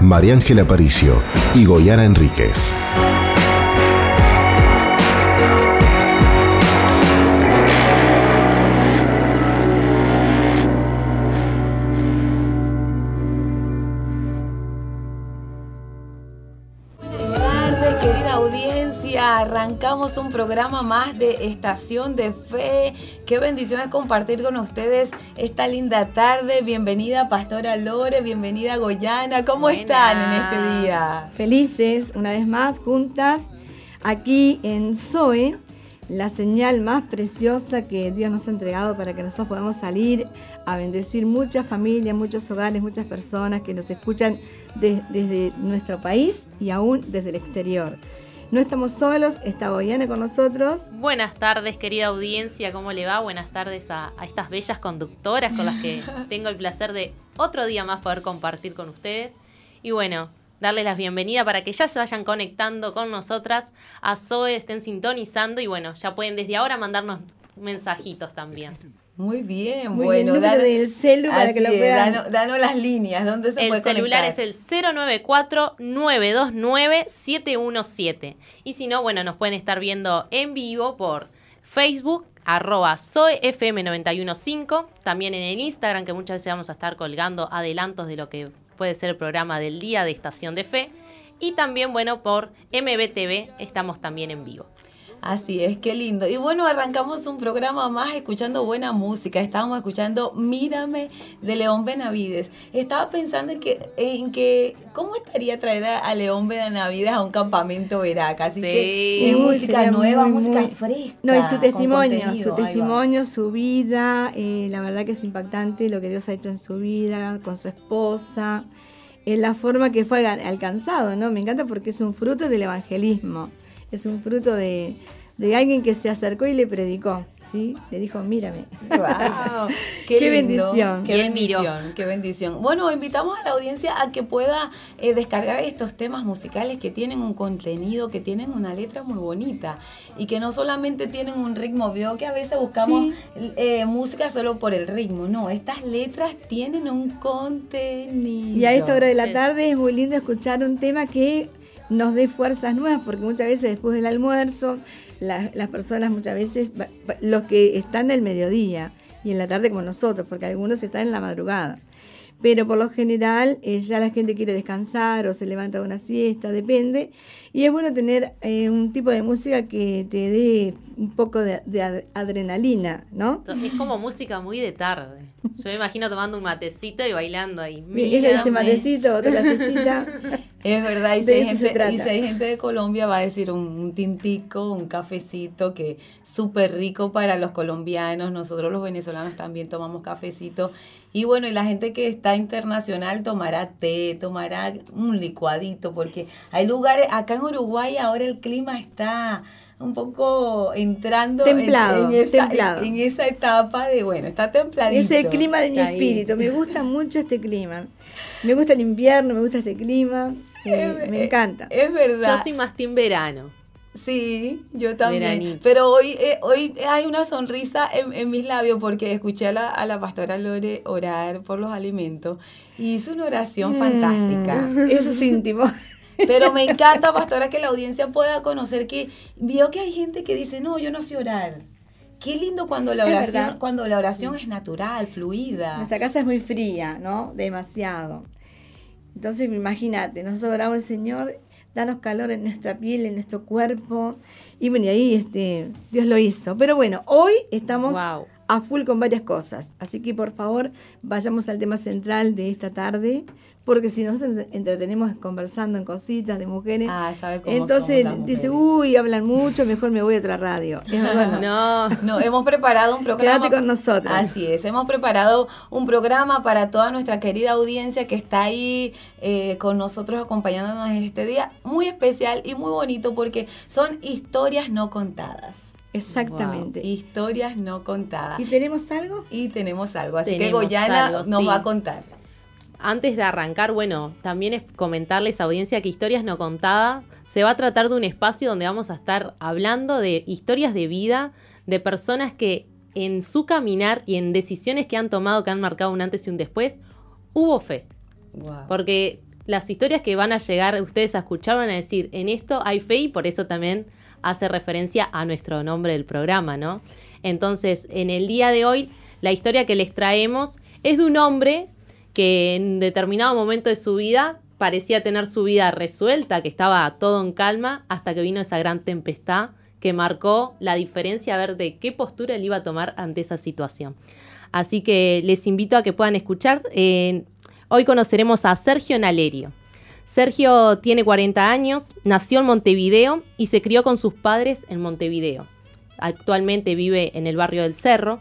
María Ángela Aparicio y Goyana Enríquez. Arrancamos un programa más de Estación de Fe. Qué bendición es compartir con ustedes esta linda tarde. Bienvenida Pastora Lore, bienvenida Goyana. ¿Cómo están en este día? Felices, una vez más, juntas, aquí en Zoe, la señal más preciosa que Dios nos ha entregado para que nosotros podamos salir a bendecir muchas familias, muchos hogares, muchas personas que nos escuchan desde nuestro país y aún desde el exterior. No estamos solos, está Goyana con nosotros. Buenas tardes, querida audiencia, ¿cómo le va? Buenas tardes a, estas bellas conductoras con las que tengo el placer de otro día más poder compartir con ustedes. Y bueno, darles la bienvenida para que ya se vayan conectando con nosotras, a Zoe, estén sintonizando y bueno, ya pueden desde ahora mandarnos mensajitos también. Muy bien, bueno. El del celu para que lo puedan. Danos, las líneas, ¿dónde se el puede El celular es el 094-929-717. Y si no, bueno, nos pueden estar viendo en vivo por Facebook, arroba soefm915, también en el Instagram, que muchas veces vamos a estar colgando adelantos de lo que puede ser el programa del día de Estación de Fe. Y también, bueno, por MBTV estamos también en vivo. Así es, qué lindo. Y bueno, arrancamos un programa más escuchando buena música. Estábamos escuchando Mírame de León Benavides. Estaba pensando en que, en que ¿cómo estaría traer a, León Benavides a un campamento veraca? Así que es música nueva, música fresca. No, y su testimonio, su testimonio, su vida, eh, la verdad que es impactante lo que Dios ha hecho en su vida, con su esposa, en la forma que fue alcanzado, ¿no? Me encanta porque es un fruto del evangelismo es un fruto de, alguien que se acercó y le predicó, ¿sí? Le dijo, mírame. Wow, qué, bendición. Qué bendición, qué bendición. Bueno, invitamos a la audiencia a que pueda eh, descargar estos temas musicales que tienen un contenido, que tienen una letra muy bonita y que no solamente tienen un ritmo. Veo que a veces buscamos eh, música solo por el ritmo. No, estas letras tienen un contenido. Y a esta hora de la tarde es muy lindo escuchar un tema que nos dé fuerzas nuevas, porque muchas veces después del almuerzo, las personas muchas veces, los que están del mediodía y en la tarde como nosotros, porque algunos están en la madrugada. Pero por lo general eh, ya la gente quiere descansar o se levanta de una siesta, depende. Y es bueno tener eh, un tipo de música que te dé un poco de, adrenalina, ¿no? Es como música muy de tarde. Yo me imagino tomando un matecito y bailando ahí. Ella dice matecito, otra la Es verdad, y si, hay gente, de Colombia va a decir un, tintico, un cafecito, que súper rico para los colombianos. Nosotros los venezolanos también tomamos cafecito. Y bueno, y la gente que está internacional tomará té, tomará un licuadito, porque hay lugares, acá en Uruguay ahora el clima está un poco entrando templado, en, esa, en, esa, etapa de, bueno, está templadito. Es el clima de mi espíritu, me gusta mucho este clima. Me gusta el invierno, me gusta este clima, eh, me encanta. Es verdad. Yo soy más team verano. Sí, yo también. Pero hoy, eh, hoy hay una sonrisa en, mis labios porque escuché a la, a la pastora Lore orar por los alimentos y hizo una oración mm, fantástica. Eso es íntimo. Pero me encanta, pastora, que la audiencia pueda conocer que vio que hay gente que dice, no, yo no sé orar. Qué lindo cuando la oración, cuando la oración es natural, fluida. Nuestra casa es muy fría, ¿no? Demasiado. Entonces, imagínate, nosotros oramos al Señor, danos calor en nuestra piel, en nuestro cuerpo. Y bueno, y ahí este, Dios lo hizo. Pero bueno, hoy estamos a full con varias cosas. Así que por favor, vayamos al tema central de esta tarde porque si nosotros entretenemos conversando en cositas de mujeres, ah, sabe cómo entonces dice, uy, hablan mucho, mejor me voy a otra radio. no. no, hemos preparado un programa. Quédate con nosotros. Así es, hemos preparado un programa para toda nuestra querida audiencia que está ahí eh, con nosotros acompañándonos en este día, muy especial y muy bonito porque son historias no contadas. Exactamente. Historias no contadas. ¿Y tenemos algo? Y tenemos algo. Así que Goyana nos va a contar. Antes de arrancar, bueno, también es comentarles a audiencia que Historias no contadas se va a tratar de un espacio donde vamos a estar hablando de historias de vida de personas que en su caminar y en decisiones que han tomado que han marcado un antes y un después, hubo fe. Porque las historias que van a llegar ustedes a escuchar van a decir, en esto hay fe y por eso también hace referencia a nuestro nombre del programa, ¿no? Entonces, en el día de hoy, la historia que les traemos es de un hombre que en determinado momento de su vida parecía tener su vida resuelta, que estaba todo en calma, hasta que vino esa gran tempestad que marcó la diferencia a ver de qué postura él iba a tomar ante esa situación. Así que les invito a que puedan escuchar. Hoy conoceremos a Sergio Nalerio. Sergio tiene 40 años, nació en Montevideo y se crió con sus padres en Montevideo. Actualmente vive en el barrio del Cerro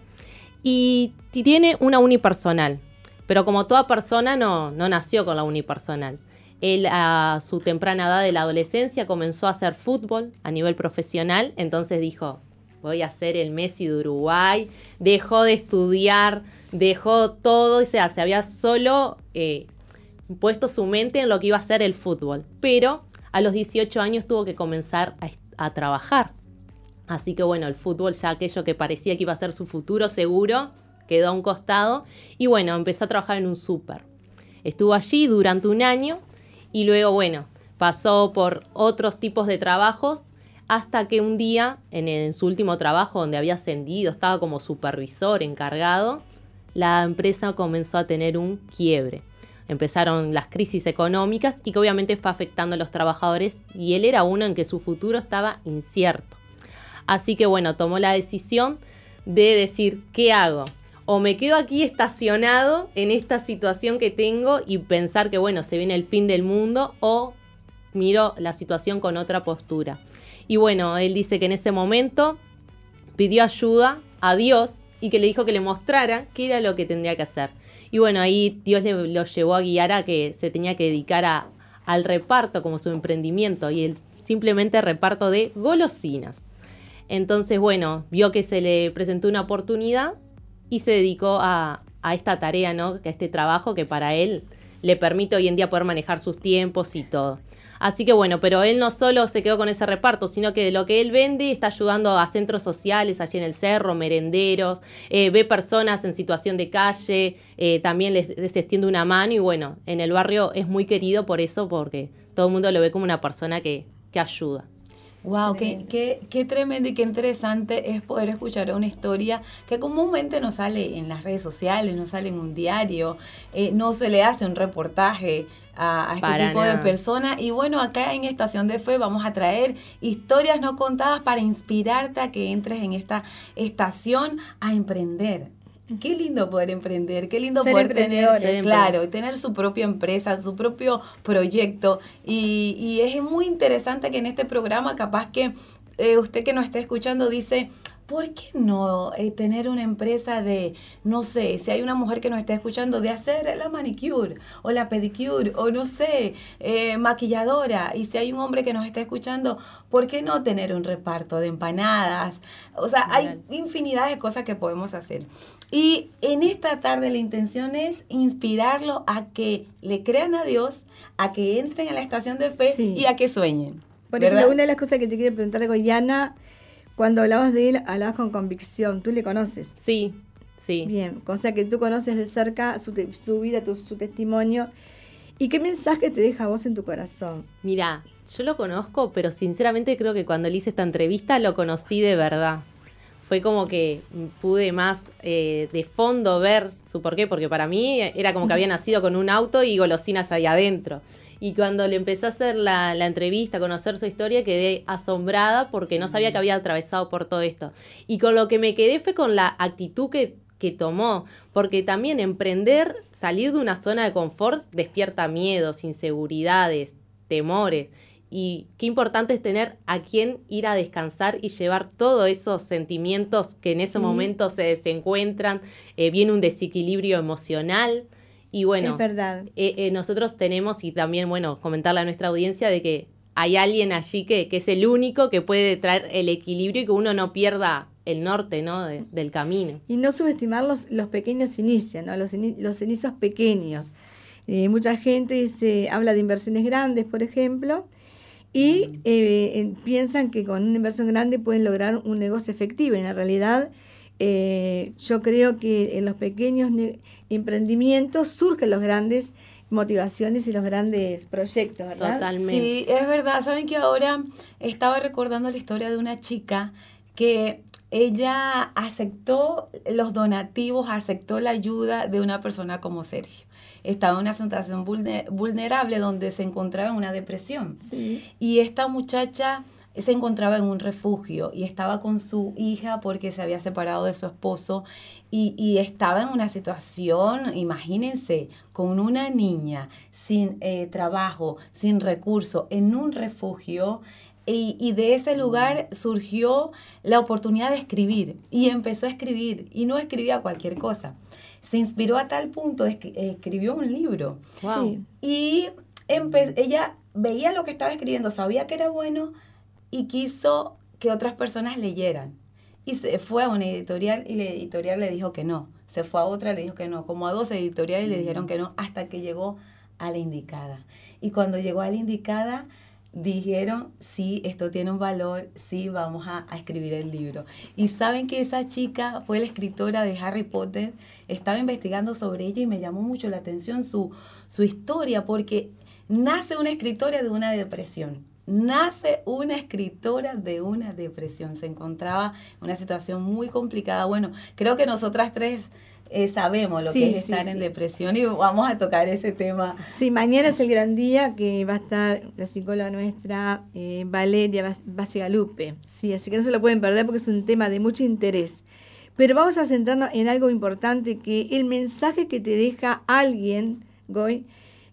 y tiene una unipersonal. Pero como toda persona no, no nació con la unipersonal. Él a su temprana edad de la adolescencia comenzó a hacer fútbol a nivel profesional, entonces dijo, voy a ser el Messi de Uruguay, dejó de estudiar, dejó todo, o sea, se había solo eh, puesto su mente en lo que iba a ser el fútbol. Pero a los 18 años tuvo que comenzar a, trabajar. Así que bueno, el fútbol ya aquello que parecía que iba a ser su futuro seguro, quedó a un costado. Y bueno, empezó a trabajar en un súper. Estuvo allí durante un año y luego, bueno, pasó por otros tipos de trabajos hasta que un día, en, en, su último trabajo donde había ascendido, estaba como supervisor encargado, la empresa comenzó a tener un quiebre empezaron las crisis económicas y que obviamente fue afectando a los trabajadores y él era uno en que su futuro estaba incierto. Así que bueno, tomó la decisión de decir, ¿qué hago? O me quedo aquí estacionado en esta situación que tengo y pensar que bueno, se viene el fin del mundo o miro la situación con otra postura. Y bueno, él dice que en ese momento pidió ayuda a Dios y que le dijo que le mostrara qué era lo que tendría que hacer. Y bueno, ahí Dios le, lo llevó a guiar a que se tenía que dedicar al reparto como su emprendimiento y el simplemente reparto de golosinas. Entonces, bueno, vio que se le presentó una oportunidad y se dedicó a, a esta tarea, ¿no? A este trabajo que para él le permite hoy en día poder manejar sus tiempos y todo. Así que bueno, pero él no solo se quedó con ese reparto, sino que de lo que él vende está ayudando a centros sociales allí en el cerro, merenderos, eh, ve personas en situación de calle, eh, también les, extiende una mano y bueno, en el barrio es muy querido por eso, porque todo el mundo lo ve como una persona que, que ayuda. Wow, qué, qué, qué, tremendo y qué interesante es poder escuchar una historia que comúnmente no sale en las redes sociales, no sale en un diario, eh, no se le hace un reportaje a, este tipo de personas. Y bueno, acá en Estación de Fe vamos a traer historias no contadas para inspirarte a que entres en esta estación a emprender, Qué lindo poder emprender, qué lindo poder tener, claro, tener su propia empresa, su propio proyecto. Y, y es muy interesante que en este programa, capaz que eh, usted que nos está escuchando dice, ¿por qué no eh, tener una empresa de, no sé, si hay una mujer que nos está escuchando, de hacer la manicure o la pedicure o no sé, eh, maquilladora? Y si hay un hombre que nos está escuchando, ¿por qué no tener un reparto de empanadas? O sea, hay infinidad de cosas que podemos hacer. Y en esta tarde la intención es inspirarlo a que le crean a Dios, a que entren a la estación de fe y a que sueñen. Por ejemplo, una de las cosas que te quiero preguntar, Goyana, cuando hablabas de él, hablabas con convicción. ¿Tú le conoces? Sí, sí. Bien, o sea que tú conoces de cerca su, vida, su testimonio. ¿Y qué mensaje te deja vos en tu corazón? Mira, yo lo conozco, pero sinceramente creo que cuando le hice esta entrevista lo conocí de verdad. Fue como que pude más eh, de fondo ver su porqué, porque para mí era como que había nacido con un auto y golosinas ahí adentro. Y cuando le empecé a hacer la, la, entrevista, a conocer su historia, quedé asombrada porque no sabía que había atravesado por todo esto. Y con lo que me quedé fue con la actitud que que tomó, porque también emprender, salir de una zona de confort despierta miedos, inseguridades, temores. Y qué importante es tener a quien ir a descansar y llevar todos esos sentimientos que en ese momento se desencuentran, eh, viene un desequilibrio emocional. Y bueno, es verdad. Eh, eh, nosotros tenemos, y también, bueno, comentarle a nuestra audiencia de que hay alguien allí que, que, es el único que puede traer el equilibrio y que uno no pierda el norte ¿no? del camino. Y no subestimar los, los pequeños inicios, ¿no? los, los inicios pequeños. mucha gente dice, habla de inversiones grandes, por ejemplo, y eh, piensan que con una inversión grande pueden lograr un negocio efectivo. En la realidad, eh, yo creo que en los pequeños emprendimientos surgen los grandes motivaciones y los grandes proyectos, ¿verdad? Totalmente. Sí, es verdad. Saben que ahora estaba recordando la historia de una chica que ella aceptó los donativos, aceptó la ayuda de una persona como Sergio estaba en una situación vulnerable donde se encontraba en una depresión. Y esta muchacha se encontraba en un refugio y estaba con su hija porque se había separado de su esposo y, estaba en una situación, imagínense, con una niña sin eh, trabajo, sin recurso, en un refugio. Y, y, de ese lugar surgió la oportunidad de escribir y empezó a escribir y no escribía cualquier cosa se inspiró a tal punto escribió un libro. Y ella veía lo que estaba escribiendo, sabía que era bueno y quiso que otras personas leyeran. Y se fue a una editorial y la editorial le dijo que no. Se fue a otra, le dijo que no. Como a dos editoriales le dijeron que no, hasta que llegó a la indicada. Y cuando llegó a la indicada, dijeron, sí, esto tiene un valor, sí, vamos a, escribir el libro. Y saben que esa chica fue la escritora de Harry Potter, estaba investigando sobre ella y me llamó mucho la atención su, su historia, porque nace una escritora de una depresión. Nace una escritora de una depresión. Se encontraba en una situación muy complicada. Bueno, creo que nosotras tres eh, sabemos lo que es estar en depresión y vamos a tocar ese tema. Sí, mañana es el gran día que va a estar la psicóloga nuestra, eh, Valeria Basigalupe. Sí, así que no se lo pueden perder porque es un tema de mucho interés. Pero vamos a centrarnos en algo importante, que el mensaje que te deja alguien, Goy,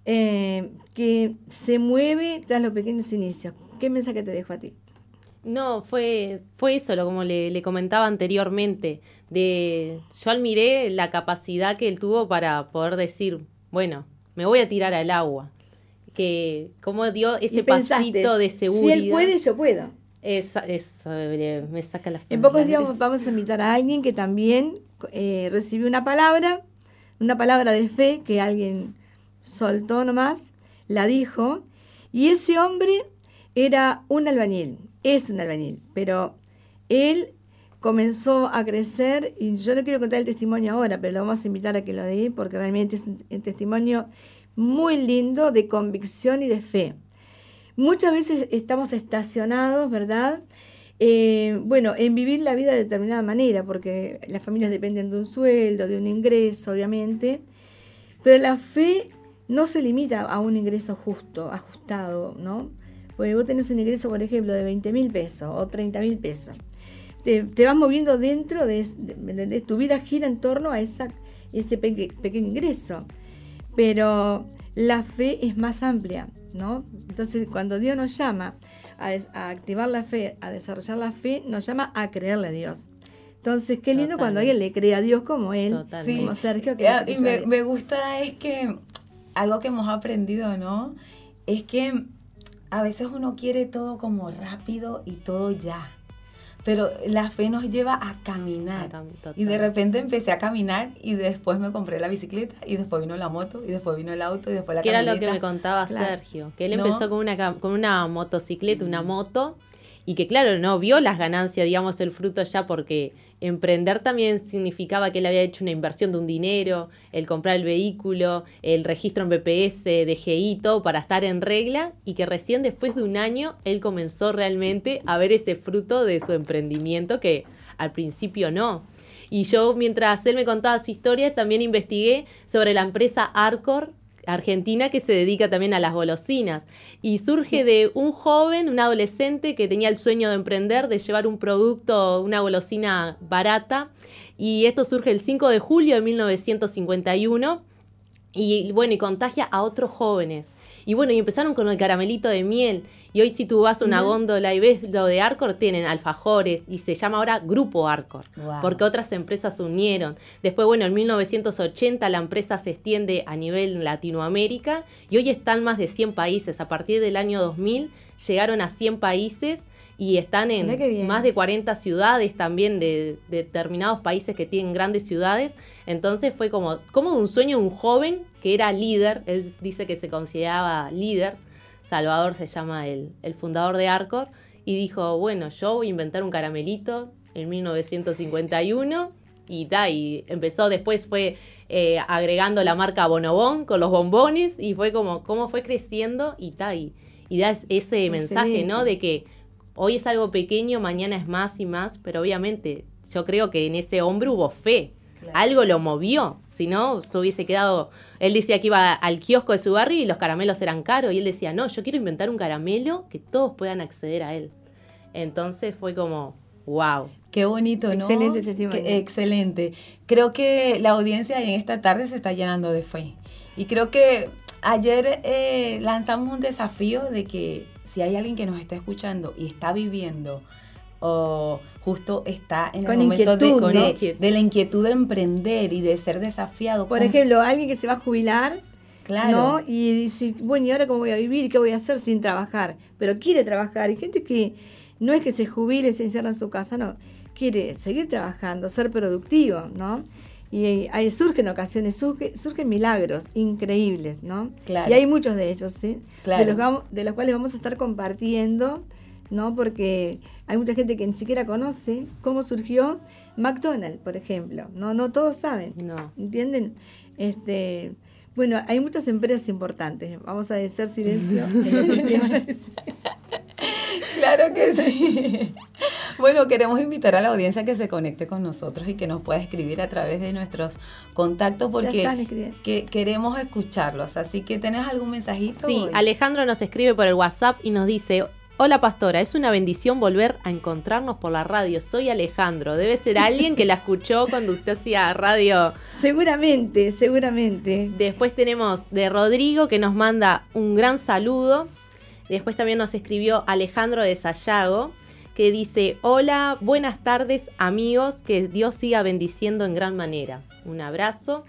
eh, que se mueve tras los pequeños inicios. ¿Qué mensaje te dejo a ti? No, fue, fue eso, lo como le, le, comentaba anteriormente, de yo admiré la capacidad que él tuvo para poder decir, bueno, me voy a tirar al agua, que cómo dio ese pasito de seguridad. Si él puede, yo puedo. Eso, me saca la En pocos días vamos a invitar a alguien que también eh, recibió una palabra, una palabra de fe que alguien soltó nomás, la dijo, y ese hombre era un albañil es un albañil, pero él comenzó a crecer y yo no quiero contar el testimonio ahora, pero lo vamos a invitar a que lo dé porque realmente es un, testimonio muy lindo de convicción y de fe. Muchas veces estamos estacionados, ¿verdad? Eh, bueno, en vivir la vida de determinada manera, porque las familias dependen de un sueldo, de un ingreso, obviamente, pero la fe no se limita a un ingreso justo, ajustado, ¿no? Porque vos tenés un ingreso, por ejemplo, de 20 mil pesos o 30 mil pesos. Te, vas moviendo dentro de, de, tu vida gira en torno a esa, ese pequeño ingreso. Pero la fe es más amplia, ¿no? Entonces, cuando Dios nos llama a, activar la fe, a desarrollar la fe, nos llama a creerle a Dios. Entonces, qué lindo cuando alguien le cree a Dios como él, como Sergio. Que y me, me gusta es que algo que hemos aprendido, ¿no? Es que a veces uno quiere todo como rápido y todo ya. Pero la fe nos lleva a caminar. Y de repente empecé a caminar y después me compré la bicicleta y después vino la moto y después vino el auto y después la que era lo que me contaba Sergio, que él empezó con una, con una motocicleta, una moto, y que claro, no vio las ganancias, digamos, el fruto ya porque Emprender también significaba que él había hecho una inversión de un dinero, el comprar el vehículo, el registro en BPS, DGI, todo para estar en regla y que recién después de un año él comenzó realmente a ver ese fruto de su emprendimiento que al principio no. Y yo mientras él me contaba su historia también investigué sobre la empresa Arcor, argentina que se dedica también a las golosinas. Y surge de un joven, un adolescente que tenía el sueño de emprender, de llevar un producto, una golosina barata, Y esto surge el 5 de julio de 1951 y bueno, y contagia a otros jóvenes. Y bueno, y empezaron con el caramelito de miel. Y hoy si tú vas a una góndola y ves lo de Arcor, tienen alfajores y se llama ahora Grupo Arcor, porque otras empresas se unieron. Después, bueno, en 1980 la empresa se extiende a nivel Latinoamérica y hoy están más de 100 países. A partir del año 2000 llegaron a 100 países y están en más de 40 ciudades también de, determinados países que tienen grandes ciudades. Entonces fue como, como de un sueño de un joven que era líder, él dice que se consideraba líder, Salvador se llama el, el fundador de Arcor, y dijo, bueno, yo voy a inventar un caramelito en 1951 y da, y empezó después fue eh, agregando la marca Bonobón con los bombones y fue como, cómo fue creciendo y ta, y, da ese mensaje, ¿no? De que hoy es algo pequeño, mañana es más y más, pero obviamente yo creo que en ese hombre hubo fe. Algo lo movió, si no, se hubiese quedado. Él decía que iba al kiosco de su barrio y los caramelos eran caros, y él decía, no, yo quiero inventar un caramelo que todos puedan acceder a él. Entonces fue como, wow. Qué bonito, ¿no? Excelente testimonio. excelente. Creo que la audiencia en esta tarde se está llenando de fe. Y creo que ayer eh, lanzamos un desafío de que si hay alguien que nos está escuchando y está viviendo o justo está en el momento de, de, la inquietud de emprender y de ser desafiado. Por ejemplo, alguien que se va a jubilar Claro. Y dice, bueno, ¿y ahora cómo voy a vivir? ¿Qué voy a hacer sin trabajar? Pero quiere trabajar. Hay gente que no es que se jubile y se encierra en su casa, no. Quiere seguir trabajando, ser productivo, ¿no? Y ahí surgen ocasiones, surgen milagros increíbles, ¿no? Y hay muchos de ellos, ¿sí? De, los, de los cuales vamos a estar compartiendo, ¿no? Porque hay mucha gente que ni siquiera conoce cómo surgió McDonald's, por ejemplo. No, no todos saben. No. ¿Entienden? Este, bueno, hay muchas empresas importantes. Vamos a decir silencio. claro que sí. Bueno, queremos invitar a la audiencia que se conecte con nosotros y que nos pueda escribir a través de nuestros contactos porque que queremos escucharlos. Así que, ¿tenés algún mensajito? Sí, Alejandro nos escribe por el WhatsApp y nos dice, Hola pastora, es una bendición volver a encontrarnos por la radio. Soy Alejandro. Debe ser alguien que la escuchó cuando usted hacía radio. Seguramente, seguramente. Después tenemos de Rodrigo que nos manda un gran saludo. Después también nos escribió Alejandro de Sayago que dice, hola, buenas tardes amigos, que Dios siga bendiciendo en gran manera. Un abrazo.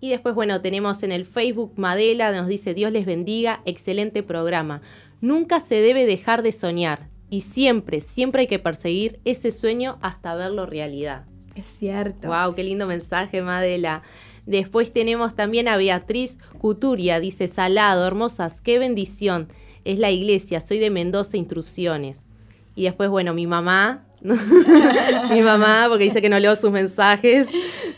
Y después, bueno, tenemos en el Facebook Madela, nos dice, Dios les bendiga, excelente programa. Nunca se debe dejar de soñar y siempre, siempre hay que perseguir ese sueño hasta verlo realidad. Es cierto. Wow, qué lindo mensaje, Madela. Después tenemos también a Beatriz Cuturia, dice, Salado, hermosas, qué bendición. Es la iglesia, soy de Mendoza Intrusiones. Y después, bueno, mi mamá, mi mamá, porque dice que no leo sus mensajes,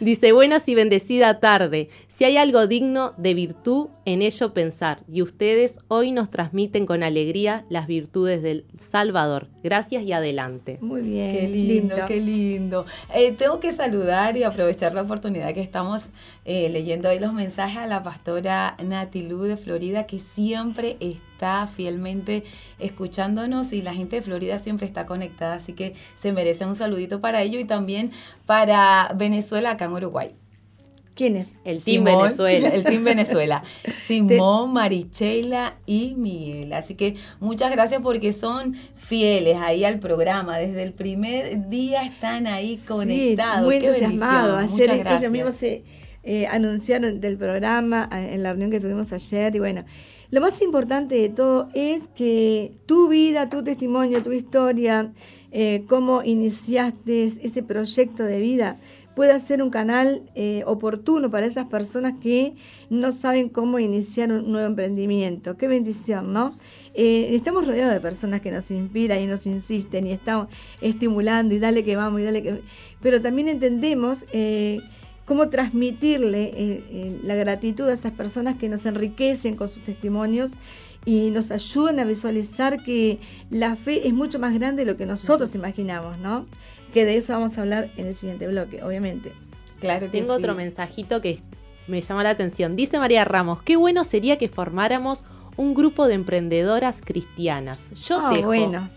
dice, buenas y bendecida tarde. Si hay algo digno de virtud, en ello pensar. Y ustedes hoy nos transmiten con alegría las virtudes del Salvador. Gracias y adelante. Muy bien. Qué lindo, qué lindo. Eh, tengo que saludar y aprovechar la oportunidad que estamos eh, leyendo ahí los mensajes a la pastora Natilú de Florida, que siempre está fielmente escuchándonos y la gente de Florida siempre está conectada, así que se merece un saludito para ello y también para Venezuela acá en Uruguay. ¿Quién es? El Team Venezuela. El Team Venezuela. Simón, Marichela y Miguel. Así que muchas gracias porque son fieles ahí al programa. Desde el primer día están ahí conectados. muy entusiasmados. Ayer ellos mismos se eh, anunciaron del programa en la reunión que tuvimos ayer. Y bueno, lo más importante de todo es que tu vida, tu testimonio, tu historia, eh, cómo iniciaste ese proyecto de vida, pueda ser un canal eh, oportuno para esas personas que no saben cómo iniciar un nuevo emprendimiento. Qué bendición, ¿no? Eh, estamos rodeados de personas que nos inspiran y nos insisten y estamos estimulando y dale que vamos y dale que... Pero también entendemos eh, cómo transmitirle la gratitud a esas personas que nos enriquecen con sus testimonios y nos ayudan a visualizar que la fe es mucho más grande de lo que nosotros imaginamos, ¿no? que de eso vamos a hablar en el siguiente bloque, obviamente. Claro, tengo otro mensajito que me llama la atención. Dice María Ramos, qué bueno sería que formáramos un grupo de emprendedoras cristianas. Yo ah, bueno.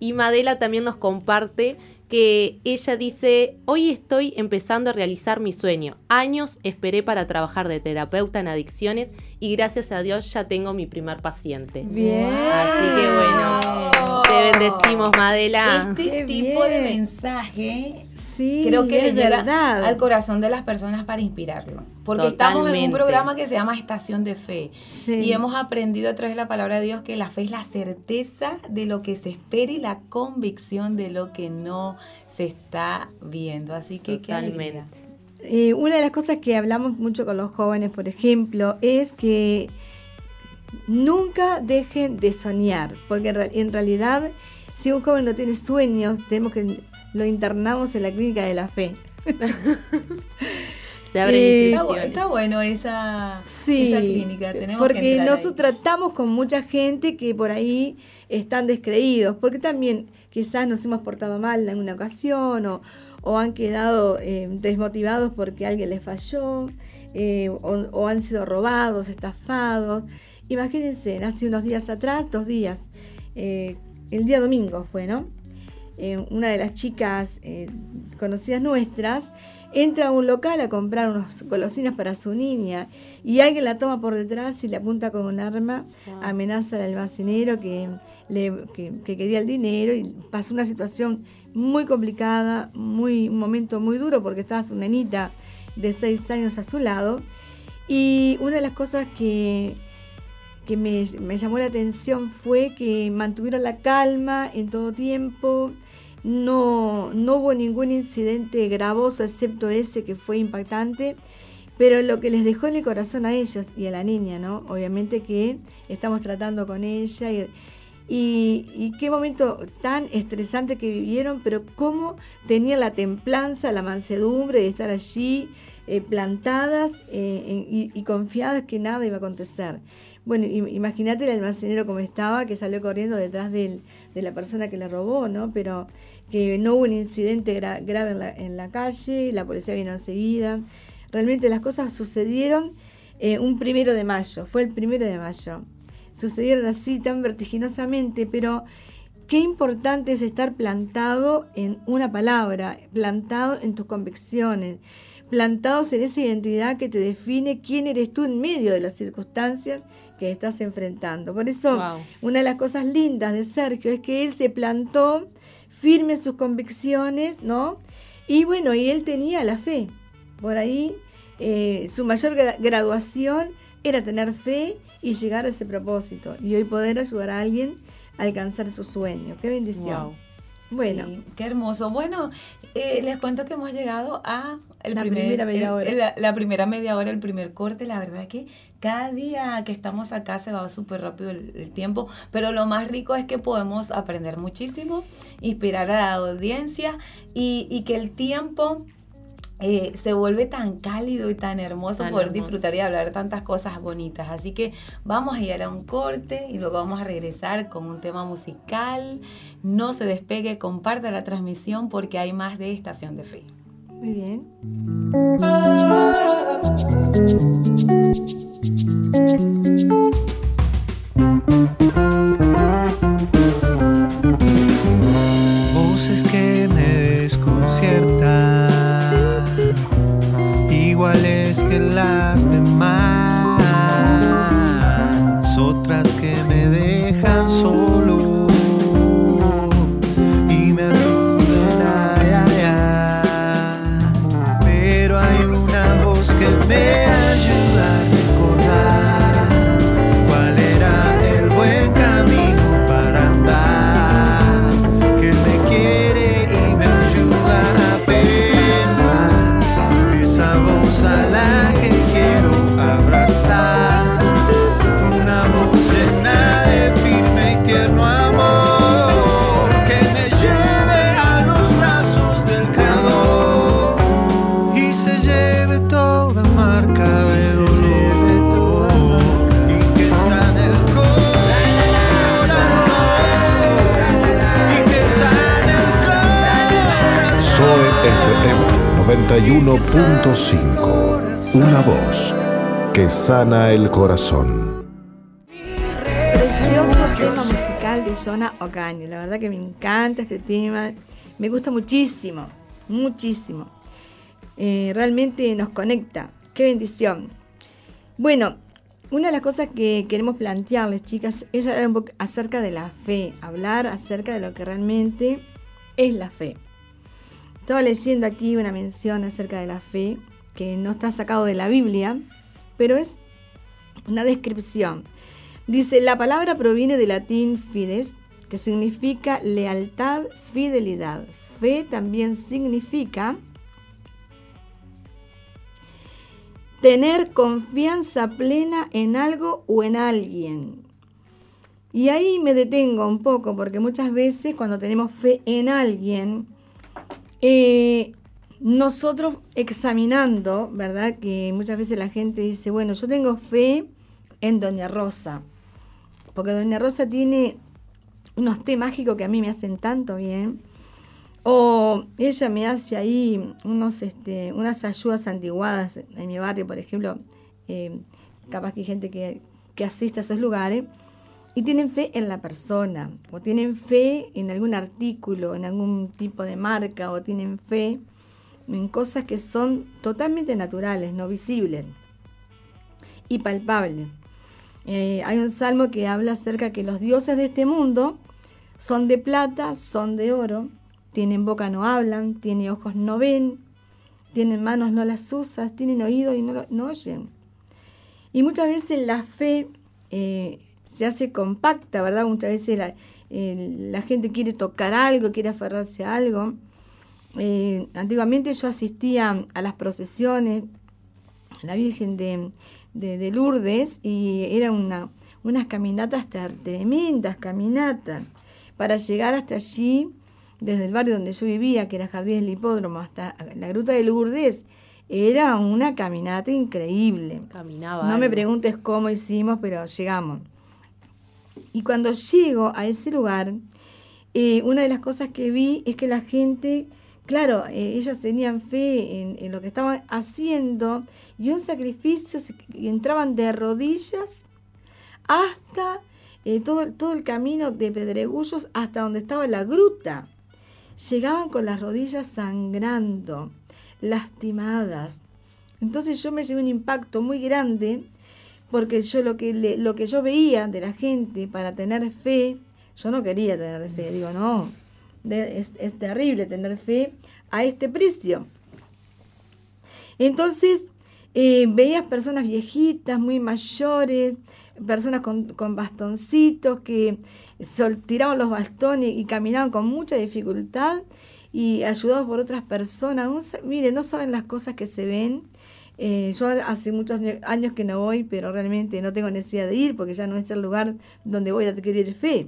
Y Madela también nos comparte que ella dice, hoy estoy empezando a realizar mi sueño. Años esperé para trabajar de terapeuta en adicciones y gracias a Dios ya tengo mi primer paciente. Bien. Así que bueno, te bendecimos, Madela. Este tipo de mensaje Sí, creo que le es llega verdad. al corazón de las personas para inspirarlo. Porque estamos en un programa que se llama Estación de Fe. Sí. Y hemos aprendido a través de la palabra de Dios que la fe es la certeza de lo que se espera y la convicción de lo que no se está viendo. Así que qué. Totalmente. Eh, una de las cosas que hablamos mucho con los jóvenes, por ejemplo, es que nunca dejen de soñar, porque en, real- en realidad, si un joven no tiene sueños, tenemos que lo internamos en la clínica de la fe. Se abren Eh, Está, bueno esa, Sí, esa clínica. Tenemos que porque ahí. nosotros tratamos con mucha gente que por ahí están descreídos, porque también quizás nos hemos portado mal en alguna ocasión o, o han quedado eh, desmotivados porque alguien les falló eh, o, o han sido robados, estafados. Imagínense, hace unos días atrás, dos días, eh, el día domingo fue, ¿no? Eh, una de las chicas eh, conocidas nuestras entra a un local a comprar unas golosinas para su niña y alguien la toma por detrás y le apunta con un arma, amenaza al almacenero que, le, que, que quería el dinero y pasó una situación muy complicada, muy, un momento muy duro porque estaba su nenita de seis años a su lado y una de las cosas que, que me, llamó la atención fue que mantuvieron la calma en todo tiempo, no, no hubo ningún incidente gravoso excepto ese que fue impactante, pero lo que les dejó en el corazón a ellos y a la niña, ¿no? Obviamente que estamos tratando con ella y, y, y qué momento tan estresante que vivieron, pero cómo tenían la templanza, la mansedumbre de estar allí eh, plantadas eh, y, y confiadas que nada iba a acontecer. Bueno, im- imagínate el almacenero como estaba, que salió corriendo detrás de la persona que le robó, ¿no? Pero que no hubo un incidente gra- grave en la, en la calle, la policía vino enseguida. Realmente las cosas sucedieron eh, un primero de mayo, fue el primero de mayo. Sucedieron así tan vertiginosamente, pero qué importante es estar plantado en una palabra, plantado en tus convicciones, plantados en esa identidad que te define quién eres tú en medio de las circunstancias que estás enfrentando. Por eso, Wow. una de las cosas lindas de Sergio es que él se plantó firme en sus convicciones, ¿no? Y bueno, y él tenía la fe. Por ahí, eh, su mayor gra- graduación era tener fe y llegar a ese propósito. Y hoy poder ayudar a alguien a alcanzar su sueño. Qué bendición. Wow. Bueno, Sí, qué hermoso. Bueno, eh, les cuento que hemos llegado a el La primer- primera media el- hora. La, la primera media hora, el primer corte. La verdad que cada día que estamos acá se va súper rápido el, el tiempo, pero lo más rico es que podemos aprender muchísimo, inspirar a la audiencia y, y que el tiempo eh, se vuelve tan cálido y tan hermoso Tan poder hermoso. disfrutar y hablar tantas cosas bonitas. Así que vamos a ir a un corte y luego vamos a regresar con un tema musical. No se despegue, comparta la transmisión porque hay más de Estación de Fe. muy bien. 91.5. Una voz que sana el corazón. Precioso tema musical de Jonah Ocaña. La verdad que me encanta este tema. me gusta muchísimo, muchísimo. Eh, realmente nos conecta. Qué bendición. Bueno, una de las cosas que queremos plantearles, chicas, es hablar un poco acerca de la fe, hablar acerca de lo que realmente es la fe. Estaba leyendo aquí una mención acerca de la fe que no está sacado de la Biblia, pero es una descripción. Dice, la palabra proviene del latín fides, que significa lealtad, fidelidad. Fe también significa tener confianza plena en algo o en alguien. Y ahí me detengo un poco, porque muchas veces cuando tenemos fe en alguien, eh, nosotros examinando, ¿verdad? Que muchas veces la gente dice, bueno, yo tengo fe en Doña Rosa, porque Doña Rosa tiene unos té mágicos que a mí me hacen tanto bien. O ella me hace ahí unos, este, unas ayudas antiguadas en mi barrio, por ejemplo, eh, capaz que hay gente que, que asiste a esos lugares tienen fe en la persona, o tienen fe en algún artículo, en algún tipo de marca, o tienen fe en cosas que son totalmente naturales, no visibles y palpables. Eh, hay un salmo que habla acerca que los dioses de este mundo son de plata, son de oro, tienen boca no hablan, tienen ojos no ven, tienen manos no las usas, tienen oído y no, no oyen. Y muchas veces la fe eh, se hace compacta, ¿verdad? Muchas veces la, gente quiere tocar algo, quiere aferrarse a algo. Eh, antiguamente yo asistía a las procesiones, la Virgen de, de, Lourdes, y era una, unas caminatas tremendas, caminatas, para llegar hasta allí, desde el barrio donde yo vivía, que era Jardín del Hipódromo, hasta la Gruta de Lourdes, era una caminata increíble. Caminaba. No me preguntes cómo hicimos, pero llegamos. Y cuando llego a ese lugar, eh, una de las cosas que vi es que la gente, claro, eh, ellas tenían fe en, lo que estaban haciendo y un sacrificio, y entraban de rodillas hasta eh, todo, todo el camino de Pedregullos hasta donde estaba la gruta. Llegaban con las rodillas sangrando, lastimadas. Entonces yo me llevé un impacto muy grande porque yo lo que, lo que yo veía de la gente para tener fe, yo no quería tener fe, digo, no, es, terrible tener fe a este precio. Entonces, eh, veías personas viejitas, muy mayores, personas con, con bastoncitos que tiraban los bastones y caminaban con mucha dificultad y ayudados por otras personas. Mire, no saben las cosas que se ven eh, yo hace muchos años que no voy, pero realmente no tengo necesidad de ir porque ya no es el lugar donde voy a adquirir fe.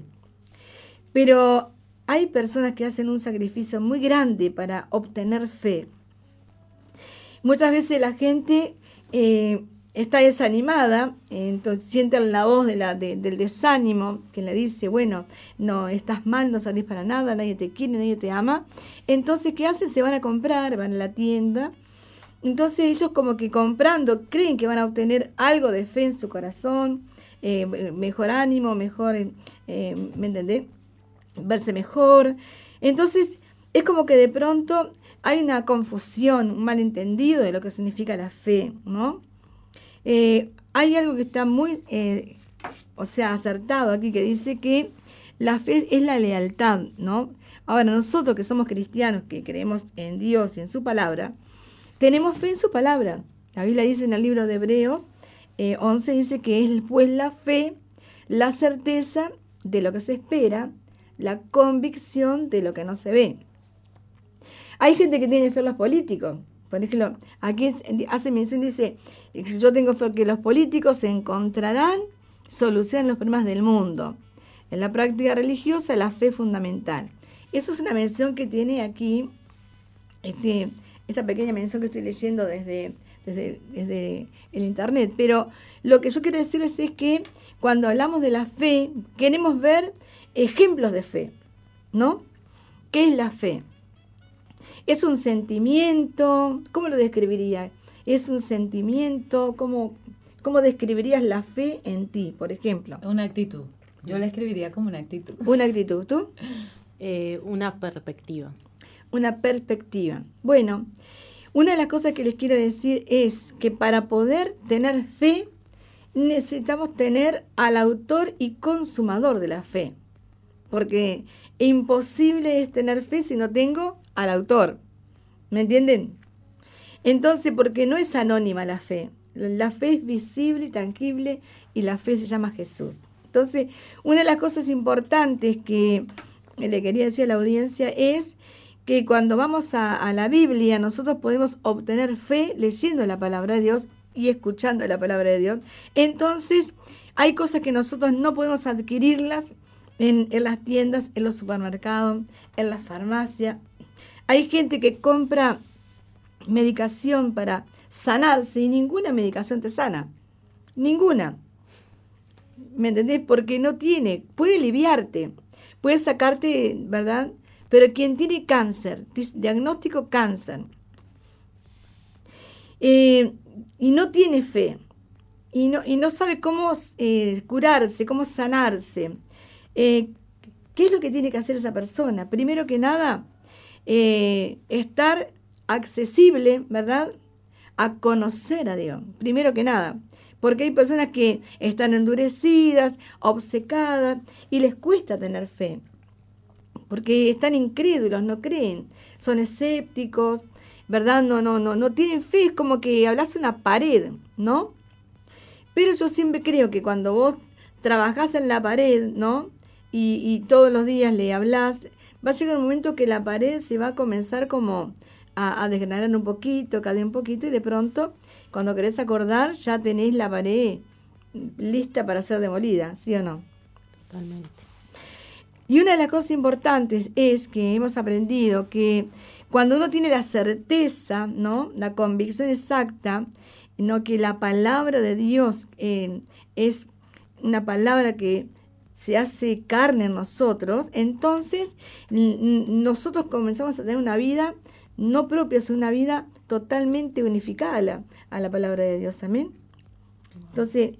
Pero hay personas que hacen un sacrificio muy grande para obtener fe. Muchas veces la gente eh, está desanimada, entonces sienten la voz del desánimo que le dice, bueno, no, estás mal, no salís para nada, nadie te quiere, nadie te ama. Entonces, ¿qué hacen? Se van a comprar, van a la tienda entonces ellos como que comprando creen que van a obtener algo de fe en su corazón, eh, mejor ánimo, mejor, eh, ¿me entendés? Verse mejor. Entonces es como que de pronto hay una confusión, un malentendido de lo que significa la fe, ¿no? Eh, hay algo que está muy, o sea, acertado aquí, que dice que la fe es la lealtad, ¿no? Ahora, nosotros que somos cristianos, que creemos en Dios y en su palabra, tenemos fe en su palabra. La Biblia dice en el libro de Hebreos 11, eh, dice que es pues la fe, la certeza de lo que se espera, la convicción de lo que no se ve. Hay gente que tiene fe en los políticos. Por ejemplo, aquí hace mención, dice, yo tengo fe que los políticos encontrarán solución a los problemas del mundo. En la práctica religiosa, la fe fundamental. Eso es una mención que tiene aquí este, esta pequeña mención que estoy leyendo desde, desde, el Internet. Pero lo que yo quiero decirles es que cuando hablamos de la fe, queremos ver ejemplos de fe, ¿no? ¿Qué es la fe? Es un sentimiento, ¿cómo lo describiría? Es un sentimiento, ¿cómo, cómo describirías la fe en ti, por ejemplo? Una actitud. Yo la escribiría como una actitud. Una actitud, ¿tú? Eh, una perspectiva. Una perspectiva. Bueno, una de las cosas que les quiero decir es que para poder tener fe, necesitamos tener al autor y consumador de la fe. Porque imposible es tener fe si no tengo al autor. ¿Me entienden? Entonces, porque no es anónima la fe. La fe es visible y tangible y la fe se llama Jesús. Entonces, una de las cosas importantes que le quería decir a la audiencia es que cuando vamos a, la Biblia nosotros podemos obtener fe leyendo la palabra de Dios y escuchando la palabra de Dios. Entonces, hay cosas que nosotros no podemos adquirirlas en, las tiendas, en los supermercados, en la farmacia. Hay gente que compra medicación para sanarse y ninguna medicación te sana. Ninguna. ¿Me entendés? Porque no tiene. Puede aliviarte, puede sacarte, ¿verdad? Pero quien tiene cáncer, diagnóstico cáncer, eh, y no tiene fe, y no, sabe cómo eh, curarse, cómo sanarse, eh, ¿qué es lo que tiene que hacer esa persona? Primero que nada, estar accesible, ¿verdad? A conocer a Dios, primero que nada. Porque hay personas que están endurecidas, obcecadas y les cuesta tener fe. Porque están incrédulos, no creen, son escépticos, ¿verdad? No, no, no, no tienen fe, es como que hablas una pared, ¿no? Pero yo siempre creo que cuando vos trabajás en la pared, ¿no? Y, todos los días le hablas, va a llegar un momento que la pared se va a comenzar como a, desgranar un poquito, cada un poquito, y de pronto, cuando querés acordar, ya tenés la pared lista para ser demolida, ¿sí o no? Totalmente. Y una de las cosas importantes es que hemos aprendido que cuando uno tiene la certeza, ¿no? La convicción exacta, ¿no? Que la palabra de Dios eh, es una palabra que se hace carne en nosotros, entonces nosotros comenzamos a tener una vida no propia, sino una vida totalmente unificada a la, a la palabra de Dios. Amén. Entonces,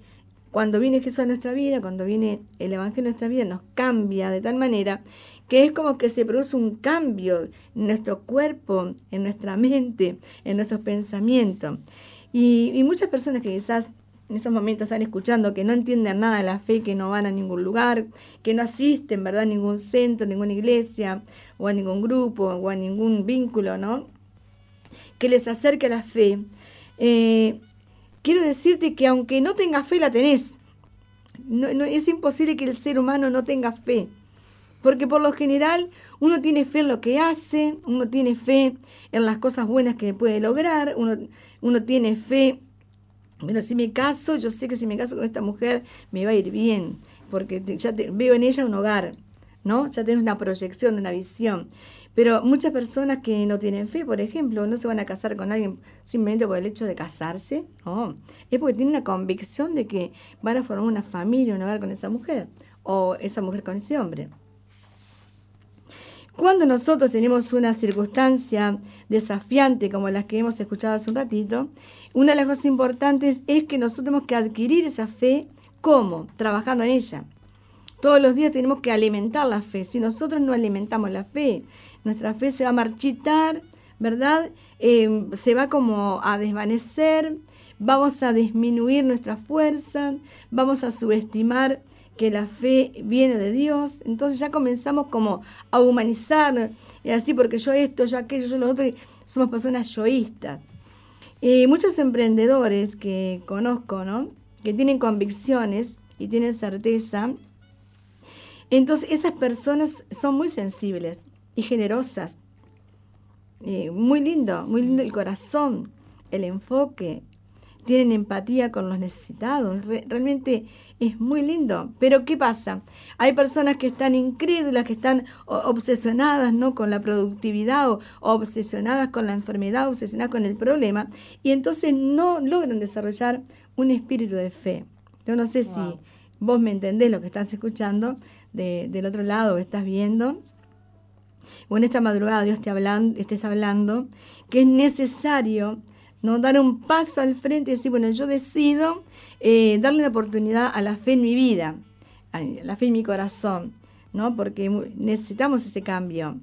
cuando viene Jesús a nuestra vida, cuando viene el Evangelio a nuestra vida, nos cambia de tal manera que es como que se produce un cambio en nuestro cuerpo, en nuestra mente, en nuestros pensamientos. Y, muchas personas que quizás en estos momentos están escuchando que no entienden nada de la fe, que no van a ningún lugar, que no asisten, ¿verdad?, a ningún centro, ninguna iglesia, o a ningún grupo, o a ningún vínculo, ¿no? Que les acerque a la fe. Eh, quiero decirte que aunque no tengas fe, la tenés. no, es imposible que el ser humano no tenga fe. Porque por lo general uno tiene fe en lo que hace, uno tiene fe en las cosas buenas que puede lograr, uno, uno tiene fe, bueno, si me caso, yo sé que si me caso con esta mujer me va a ir bien, porque ya veo en ella un hogar, ¿no? Ya tengo una proyección, una visión. Pero muchas personas que no tienen fe, por ejemplo, no se van a casar con alguien simplemente por el hecho de casarse, oh, es porque tienen una convicción de que van a formar una familia, un hogar con esa mujer, o esa mujer con ese hombre. Cuando nosotros tenemos una circunstancia desafiante como las que hemos escuchado hace un ratito, una de las cosas importantes es que nosotros tenemos que adquirir esa fe. ¿Cómo? Trabajando en ella. Todos los días tenemos que alimentar la fe. Si nosotros no alimentamos la fe, nuestra fe se va a marchitar, ¿verdad? Eh, se va como a desvanecer, vamos a disminuir nuestra fuerza, vamos a subestimar que la fe viene de Dios, entonces ya comenzamos como a humanizar, y así porque yo esto, yo aquello, yo lo otro, y somos personas yoístas. Y muchos emprendedores que conozco, ¿no? Que tienen convicciones y tienen certeza, entonces esas personas son muy sensibles y generosas. muy lindo, muy lindo el corazón, el enfoque, tienen empatía con los necesitados. realmente es muy lindo. Pero ¿qué pasa? Hay personas que están incrédulas, que están obsesionadas ¿no? con la productividad o obsesionadas con la enfermedad, obsesionadas con el problema, y entonces no logran desarrollar un espíritu de fe. Yo no sé si vos me entendés lo que estás escuchando del otro lado, estás viendo. O en esta madrugada Dios te, hablando, te está hablando que es necesario ¿no? dar un paso al frente y decir, bueno, yo decido eh, darle una oportunidad a la fe en mi vida, a la fe en mi corazón, ¿no? porque necesitamos ese cambio.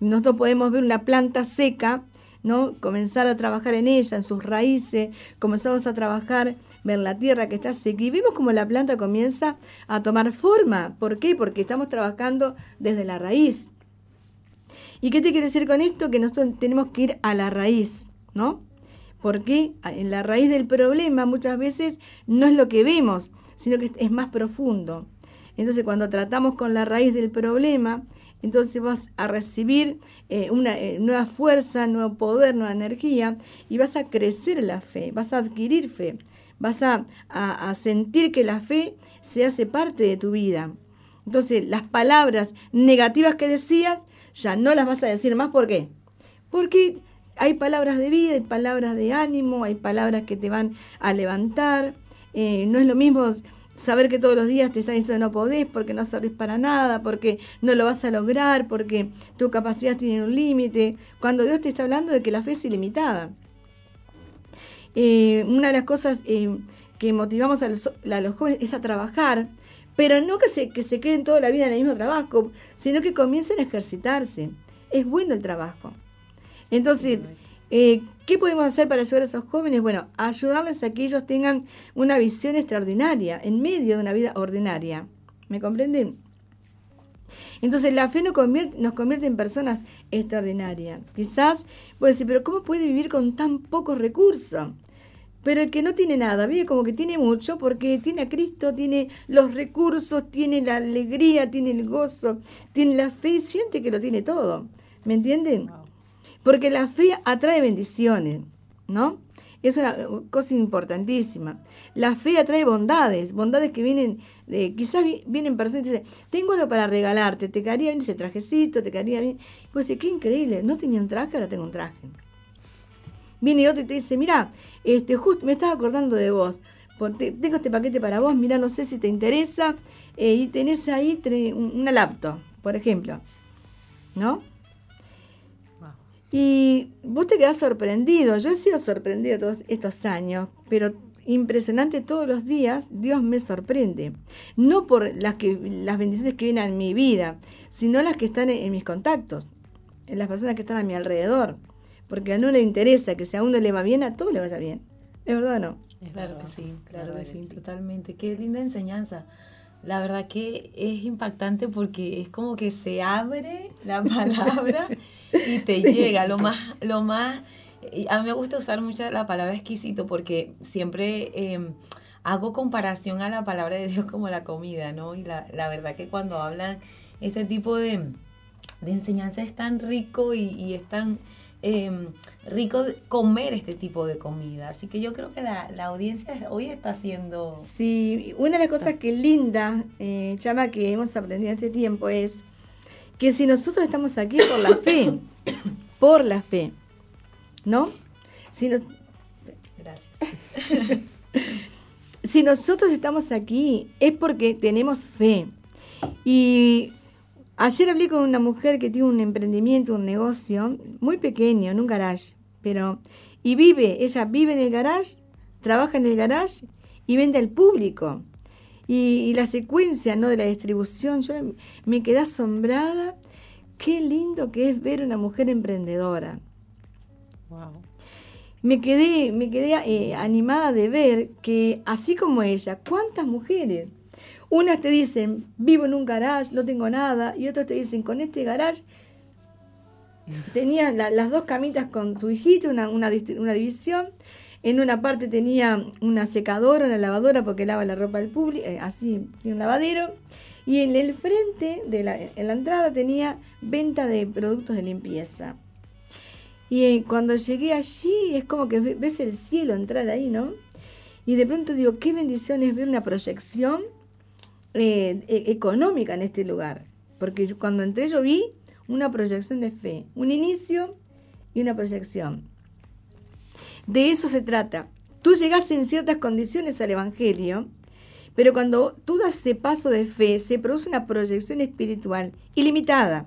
Nosotros podemos ver una planta seca, ¿no? Comenzar a trabajar en ella, en sus raíces, comenzamos a trabajar ver la tierra que está seca y vemos como la planta comienza a tomar forma. ¿Por qué? Porque estamos trabajando desde la raíz. ¿Y qué te quiere decir con esto? Que nosotros tenemos que ir a la raíz, ¿no? Porque en la raíz del problema muchas veces no es lo que vemos, sino que es más profundo. Entonces cuando tratamos con la raíz del problema, entonces vas a recibir eh, una eh, nueva fuerza, nuevo poder, nueva energía y vas a crecer la fe, vas a adquirir fe, vas a, a sentir que la fe se hace parte de tu vida. Entonces las palabras negativas que decías ya no las vas a decir más. ¿Por qué? Porque hay palabras de vida, hay palabras de ánimo, hay palabras que te van a levantar. Eh, no es lo mismo saber que todos los días te están diciendo no podés porque no servís para nada, porque no lo vas a lograr, porque tu capacidad tiene un límite, cuando Dios te está hablando de que la fe es ilimitada. Eh, una de las cosas eh, que motivamos a los, a los, jóvenes es a trabajar, pero no que se, que se queden toda la vida en el mismo trabajo, sino que comiencen a ejercitarse. Es bueno el trabajo. Entonces, eh, ¿qué podemos hacer para ayudar a esos jóvenes? Bueno, ayudarles a que ellos tengan una visión extraordinaria en medio de una vida ordinaria. ¿Me comprenden? Entonces la fe nos convierte, nos convierte en personas extraordinarias. Quizás puede decir, pero ¿cómo puede vivir con tan pocos recursos? Pero el que no tiene nada, vive como que tiene mucho porque tiene a Cristo, tiene los recursos, tiene la alegría, tiene el gozo, tiene la fe y siente que lo tiene todo. ¿Me entienden? Porque la fe atrae bendiciones, ¿no? Es una cosa importantísima. La fe atrae bondades, bondades que vienen, de, quizás vienen personas y dicen, tengo algo para regalarte, te quedaría bien ese trajecito, te quedaría bien. Pues qué increíble, no tenía un traje, ahora tengo un traje. Viene otro y te dice, mira, este, justo me estaba acordando de vos, tengo este paquete para vos, mira, no sé si te interesa, eh, y tenés ahí una laptop, por ejemplo, ¿no? Y vos te quedás sorprendido. Yo he sido sorprendido todos estos años, pero impresionante todos los días, Dios me sorprende. No por las, que, las bendiciones que vienen en mi vida, sino las que están en, mis contactos, en las personas que están a mi alrededor. Porque a uno le interesa que si a uno le va bien, a todo le vaya bien. ¿Es verdad o no? Es claro que sí, claro que sí, totalmente. Qué linda enseñanza la verdad que es impactante porque es como que se abre la palabra y te llega lo más, lo más, a mí me gusta usar mucho la palabra exquisito porque siempre em, hago comparación a la palabra de Dios como la comida, ¿no? Y la, verdad que cuando hablan este tipo de, de enseñanza es tan rico y, y es tan eh, rico comer este tipo de comida. Así que yo creo que la, audiencia hoy está haciendo... Sí, una de las cosas que linda, eh, Chama, que hemos aprendido en este tiempo es que si nosotros estamos aquí por la fe, por la fe, ¿no? Si nos... Gracias. si nosotros estamos aquí es porque tenemos fe. Y Ayer hablé con una mujer que tiene un emprendimiento, un negocio muy pequeño, en un garage, pero y vive, ella vive en el garage, trabaja en el garage y vende al público. Y, la secuencia ¿no? de la distribución, yo me quedé asombrada. Qué lindo que es ver una mujer emprendedora. Me quedé, me quedé eh, animada de ver que así como ella, ¿cuántas mujeres? Unas te dicen, vivo en un garage, no tengo nada, y otras te dicen, con este garage tenía las dos camitas con su hijito, una, una, división. En una parte tenía una secadora, una lavadora porque lava la ropa del público, eh, así, tiene un lavadero. Y en el frente, de la, en la entrada, tenía venta de productos de limpieza. Y eh, cuando llegué allí, es como que ves el cielo entrar ahí, ¿no? Y de pronto digo, qué bendición es ver una proyección eh, e, económica en este lugar. Porque cuando entré yo vi una proyección de fe, un inicio y una proyección. De eso se trata. Tú llegas en ciertas condiciones al Evangelio, pero cuando tú das ese paso de fe, se produce una proyección espiritual ilimitada.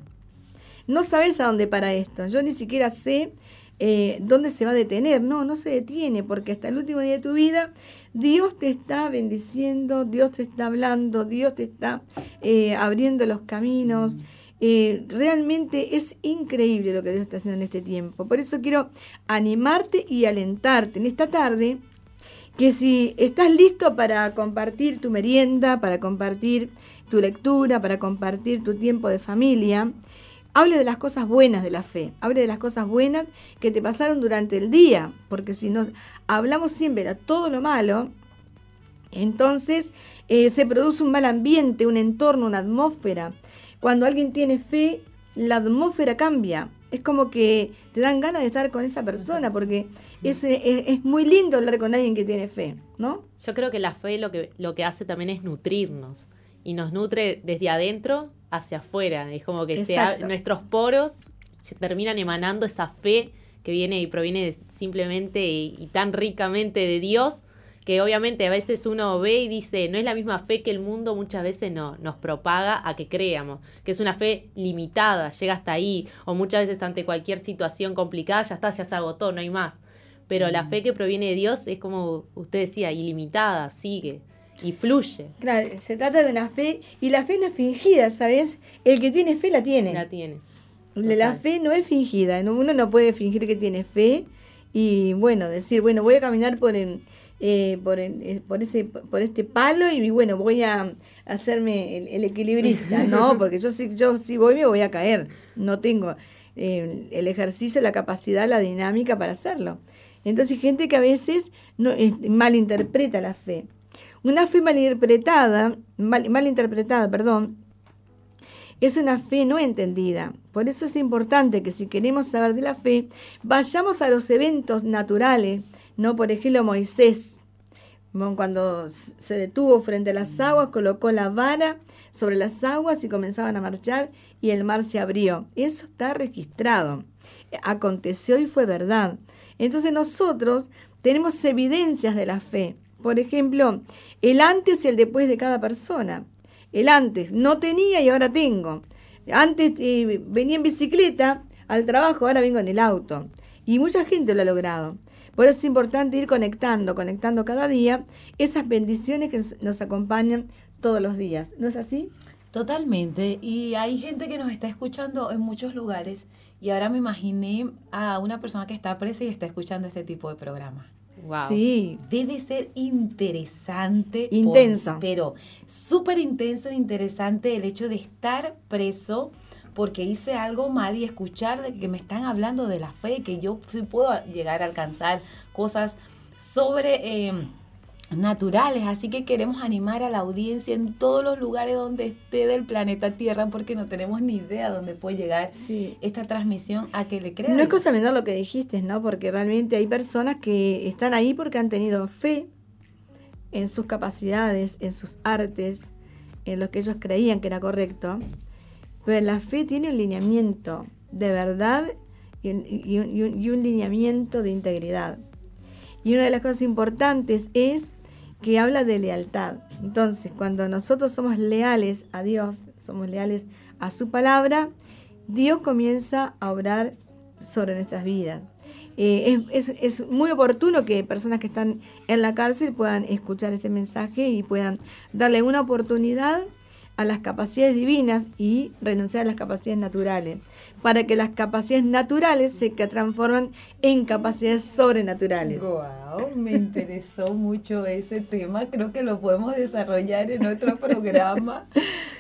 No sabes a dónde para esto. Yo ni siquiera sé eh, dónde se va a detener. No, no se detiene, porque hasta el último día de tu vida Dios te está bendiciendo, Dios te está hablando, Dios te está eh, abriendo los caminos. eh, realmente es increíble lo que Dios está haciendo en este tiempo. Por eso quiero animarte y alentarte en esta tarde que si estás listo para compartir tu merienda, para compartir tu lectura, para compartir tu tiempo de familia, hable de las cosas buenas de la fe, hable de las cosas buenas que te pasaron durante el día, porque si nos hablamos siempre de todo lo malo, entonces eh, se produce un mal ambiente, un entorno, una atmósfera. Cuando alguien tiene fe, la atmósfera cambia. Es como que te dan ganas de estar con esa persona, porque es, es, muy lindo hablar con alguien que tiene fe, ¿no? Yo creo que la fe lo que, lo que hace también es nutrirnos, y nos nutre desde adentro hacia afuera. Es como que nuestros poros se terminan emanando esa fe que viene y proviene simplemente y, tan ricamente de Dios, que obviamente a veces uno ve y dice, no es la misma fe que el mundo muchas veces no, nos propaga a que creamos, que es una fe limitada, llega hasta ahí, o muchas veces ante cualquier situación complicada ya está, ya se agotó, no hay más. Pero la mm. fe que proviene de Dios es como usted decía, ilimitada, sigue y fluye. Claro, se trata de una fe y la fe no es fingida, ¿sabes? El que tiene fe la tiene. La tiene. La fe no es fingida, uno no puede fingir que tiene fe y bueno, decir, bueno, voy a caminar por eh, por, eh, por, ese, por este palo y bueno, voy a hacerme el, equilibrista, ¿no? Porque yo si, yo si voy me voy a caer, no tengo eh, el ejercicio, la capacidad, la dinámica para hacerlo. Entonces gente que a veces no, malinterpreta la fe. Una fe malinterpretada, mal, interpretada, perdón, es una fe no entendida. Por eso es importante que si queremos saber de la fe, vayamos a los eventos naturales, no por ejemplo Moisés, cuando se detuvo frente a las aguas, colocó la vara sobre las aguas y comenzaban a marchar y el mar se abrió. Eso está registrado. Aconteció y fue verdad. Entonces nosotros tenemos evidencias de la fe. Por ejemplo, el antes y el después de cada persona. El antes no tenía y ahora tengo. Antes eh, venía en bicicleta al trabajo, ahora vengo en el auto. Y mucha gente lo ha logrado. Por eso es importante ir conectando, conectando cada día esas bendiciones que nos, acompañan todos los días. ¿No es así? Totalmente. Y hay gente que nos está escuchando en muchos lugares. Y ahora me imaginé a una persona que está presa y está escuchando este tipo de programa. Sí. Debe ser interesante. Intenso. pero súper intenso e interesante el hecho de estar preso porque hice algo mal y escuchar de que me están hablando de la fe, que yo sí puedo llegar a alcanzar cosas sobre... Eh, naturales, así que queremos animar a la audiencia en todos los lugares donde esté del planeta Tierra porque no tenemos ni idea dónde puede llegar esta transmisión a que le crean. No es cosa menor lo que dijiste, ¿no? Porque realmente hay personas que están ahí porque han tenido fe en sus capacidades, en sus artes, en lo que ellos creían que era correcto, pero la fe tiene un lineamiento de verdad y un lineamiento de integridad. Y una de las cosas importantes es que habla de lealtad. Entonces, cuando nosotros somos leales a Dios, somos leales a su palabra, Dios comienza a obrar sobre nuestras vidas. Eh, es, es, muy oportuno que personas que están en la cárcel puedan escuchar este mensaje y puedan darle una oportunidad a las capacidades divinas y renunciar a las capacidades naturales para que las capacidades naturales se transforman en capacidades sobrenaturales. Wow, me interesó mucho ese tema. Creo que lo podemos desarrollar en otro programa.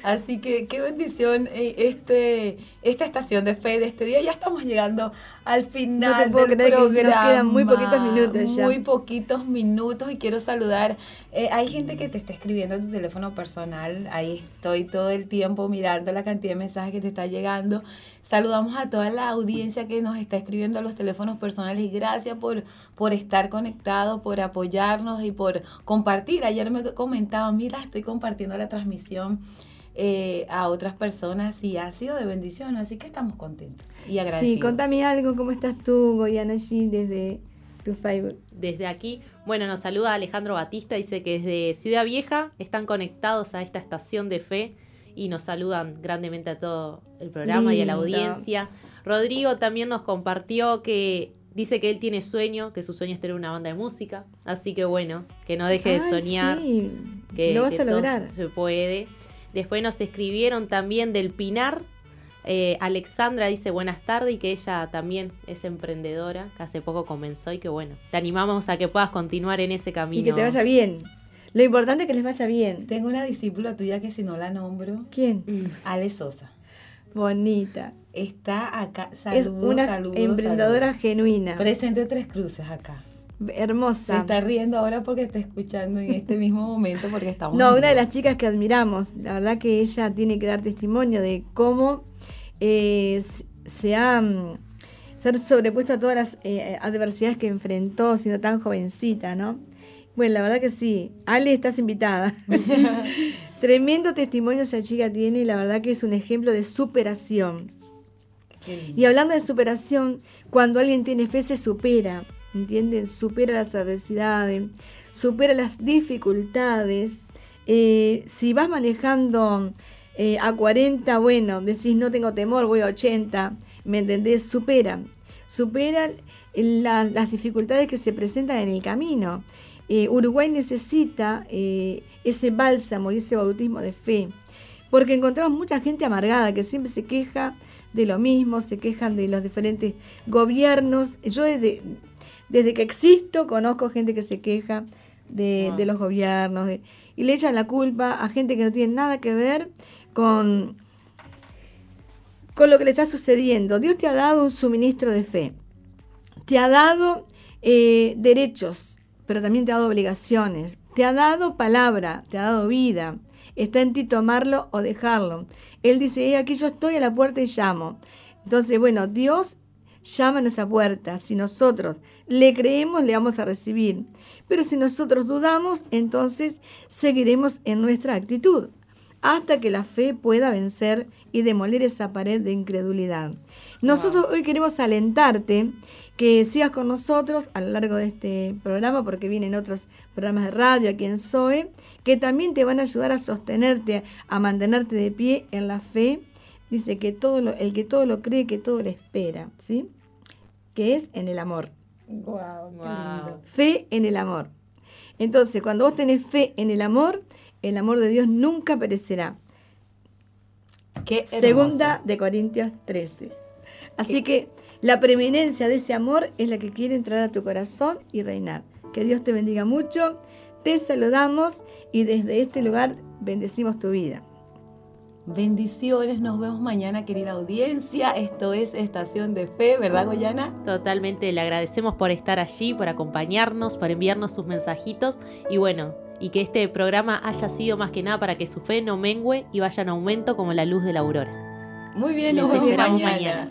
Así que qué bendición eh, este, esta estación de fe de este día. Ya estamos llegando al final del programa. quedan muy poquitos minutos ya. Muy poquitos minutos y quiero saludar. Eh, hay gente que te está escribiendo a tu teléfono personal. Ahí estoy todo el tiempo mirando la cantidad de mensajes que te está llegando. Saludamos a toda la audiencia que nos está escribiendo a los teléfonos personales y gracias por, por estar conectado, por apoyarnos y por compartir. Ayer me comentaban, mira, estoy compartiendo la transmisión. Eh, a otras personas y ha sido de bendición, así que estamos contentos y agradecidos. Sí, contame algo, ¿cómo estás tú, Goyana, allí desde tu Facebook? Desde aquí, bueno, nos saluda Alejandro Batista, dice que desde Ciudad Vieja están conectados a esta estación de fe y nos saludan grandemente a todo el programa y a la audiencia. Rodrigo también nos compartió que dice que él tiene sueño, que su sueño es tener una banda de música, así que bueno, que no deje de soñar. Que, lo vas a lograr. Se puede. Después nos escribieron también del Pinar, Eh, Alexandra dice buenas tardes y que ella también es emprendedora, que hace poco comenzó y que bueno, te animamos a que puedas continuar en ese camino. Y que te vaya bien. Lo importante es que les vaya bien. Tengo una discípula tuya que si no la nombro. ¿Quién? Mm, Ale Sosa. Bonita. Está acá. Saludos, es una emprendedora genuina. Presente Tres Cruces acá. Hermosa. Se está riendo ahora porque está escuchando en este mismo momento porque estamos. No, una de las chicas que admiramos. La verdad que ella tiene que dar testimonio de cómo eh, se ha ser sobrepuesto a todas las eh, adversidades que enfrentó siendo tan jovencita, ¿no? Bueno, la verdad que sí. Ale, estás invitada. Tremendo testimonio esa chica tiene y la verdad que es un ejemplo de superación. Y hablando de superación, cuando alguien tiene fe se supera, ¿entienden? Supera las adversidades, supera las dificultades. Eh, si vas manejando eh, a 40, bueno, decís no tengo temor, voy a 80, ¿me entendés? Supera, supera las dificultades que se presentan en el camino. Eh, Uruguay necesita eh, ese bálsamo y ese bautismo de fe, porque encontramos mucha gente amargada que siempre se queja de lo mismo, se quejan de los diferentes gobiernos. Yo desde, desde que existo conozco gente que se queja de, los gobiernos y le echan la culpa a gente que no tiene nada que ver con, con lo que le está sucediendo. Dios te ha dado un suministro de fe, te ha dado eh, derechos, pero también te ha dado obligaciones, te ha dado palabra, te ha dado vida. Está en ti tomarlo o dejarlo. Él dice, aquí yo estoy a la puerta y llamo. Entonces, bueno, Dios llama a nuestra puerta. Si nosotros le creemos, le vamos a recibir. Pero si nosotros dudamos, entonces seguiremos en nuestra actitud hasta que la fe pueda vencer y demoler esa pared de incredulidad. Nosotros hoy queremos alentarte que sigas con nosotros a lo largo de este programa, porque vienen otros programas de radio aquí en SOE, que también te van a ayudar a sostenerte, a mantenerte de pie en la fe. Dice que todo lo, el que todo lo cree, que todo lo espera, ¿sí? Que es en el amor. Wow, Fe en el amor. Entonces, cuando vos tenés fe en el amor, el amor de Dios nunca perecerá. Segunda de Corintios 13. Así que la preeminencia de ese amor es la que quiere entrar a tu corazón y reinar. Que Dios te bendiga mucho. Te saludamos y desde este lugar bendecimos tu vida. Bendiciones, nos vemos mañana, querida audiencia. Esto es Estación de Fe, ¿verdad, Goyana? Totalmente, le agradecemos por estar allí, por acompañarnos, por enviarnos sus mensajitos y bueno, y que este programa haya sido más que nada para que su fe no mengue y vaya en aumento como la luz de la aurora. Muy bien, nos vemos mañana.